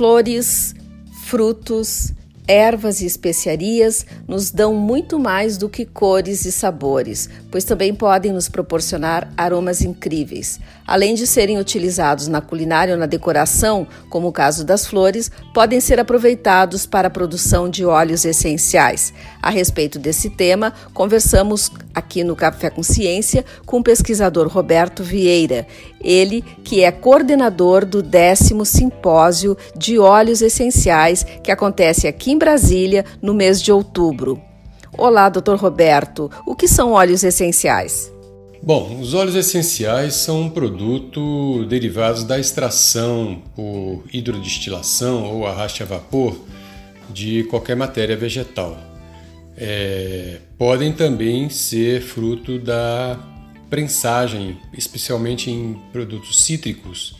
Flores, frutos, ervas e especiarias nos dão muito mais do que cores e sabores, pois também podem nos proporcionar aromas incríveis. Além de serem utilizados na culinária ou na decoração, como o caso das flores, podem ser aproveitados para a produção de óleos essenciais. A respeito desse tema, conversamos aqui no Café com Ciência com o pesquisador Roberto Vieira, ele que é coordenador do décimo simpósio de óleos essenciais que acontece aqui em Brasília no mês de outubro. Olá, doutor Roberto, o que são óleos essenciais? Bom, os óleos essenciais são um produto derivados da extração por hidrodestilação ou arraste a vapor de qualquer matéria vegetal. É, podem também ser fruto da prensagem, especialmente em produtos cítricos,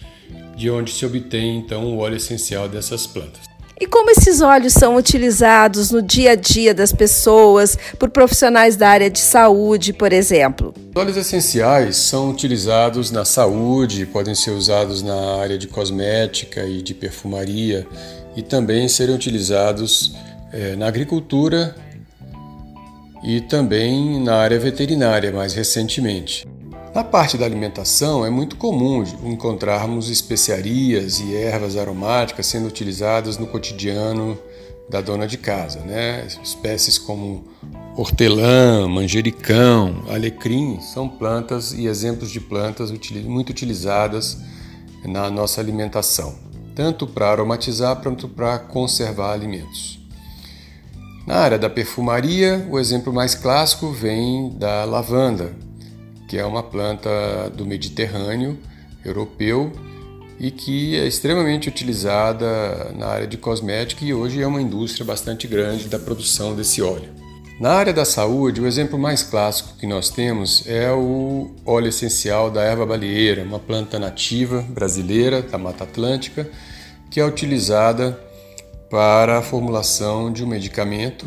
de onde se obtém então o óleo essencial dessas plantas. E como esses óleos são utilizados no dia a dia das pessoas, por profissionais da área de saúde, por exemplo? Os óleos essenciais são utilizados na saúde, podem ser usados na área de cosmética e de perfumaria, e também serem utilizados é, na agricultura e também na área veterinária mais recentemente. Na parte da alimentação, é muito comum encontrarmos especiarias e ervas aromáticas sendo utilizadas no cotidiano da dona de casa, né? Espécies como hortelã, manjericão, alecrim são plantas e exemplos de plantas muito utilizadas na nossa alimentação, tanto para aromatizar quanto para conservar alimentos. Na área da perfumaria, o exemplo mais clássico vem da lavanda, que é uma planta do Mediterrâneo europeu e que é extremamente utilizada na área de cosmética e hoje é uma indústria bastante grande da produção desse óleo. Na área da saúde, o exemplo mais clássico que nós temos é o óleo essencial da erva baleeira, uma planta nativa brasileira da Mata Atlântica, que é utilizada para a formulação de um medicamento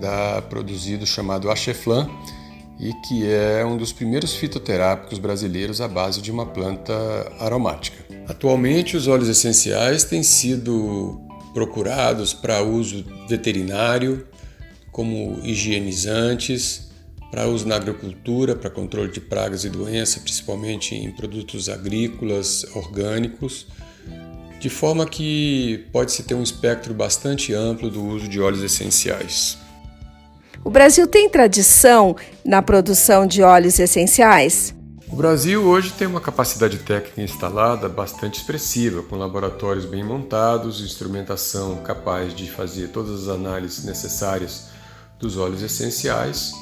da, produzido chamado Acheflan, e que é um dos primeiros fitoterápicos brasileiros à base de uma planta aromática. Atualmente, os óleos essenciais têm sido procurados para uso veterinário, como higienizantes, para uso na agricultura, para controle de pragas e doenças, principalmente em produtos agrícolas orgânicos, de forma que pode-se ter um espectro bastante amplo do uso de óleos essenciais. O Brasil tem tradição na produção de óleos essenciais? O Brasil hoje tem uma capacidade técnica instalada bastante expressiva, com laboratórios bem montados, instrumentação capaz de fazer todas as análises necessárias dos óleos essenciais.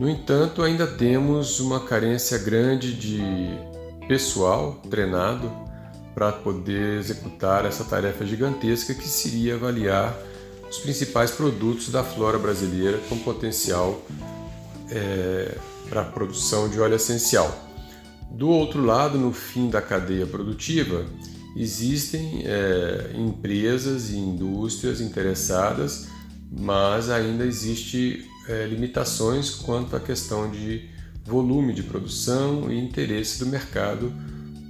No entanto, ainda temos uma carência grande de pessoal treinado para poder executar essa tarefa gigantesca que seria avaliar os principais produtos da flora brasileira com potencial é, para a produção de óleo essencial. Do outro lado, no fim da cadeia produtiva, existem é, empresas e indústrias interessadas, mas ainda existe é, limitações quanto à questão de volume de produção e interesse do mercado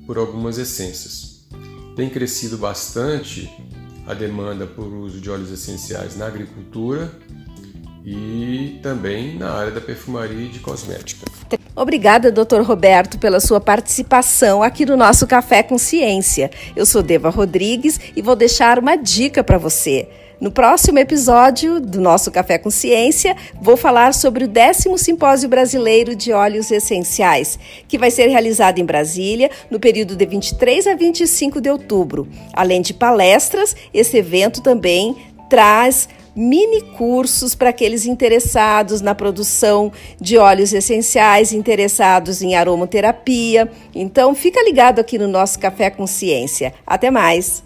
por algumas essências. Tem crescido bastante a demanda por uso de óleos essenciais na agricultura e também na área da perfumaria e de cosmética. Obrigada, Dr. Roberto, pela sua participação aqui no nosso Café com Ciência. Eu sou Deva Rodrigues e vou deixar uma dica para você. No próximo episódio do nosso Café com Ciência, vou falar sobre o décimo Simpósio Brasileiro de Óleos Essenciais, que vai ser realizado em Brasília no período de 23 a 25 de outubro. Além de palestras, esse evento também traz mini cursos para aqueles interessados na produção de óleos essenciais, interessados em aromaterapia. Então, fica ligado aqui no nosso Café com Ciência. Até mais!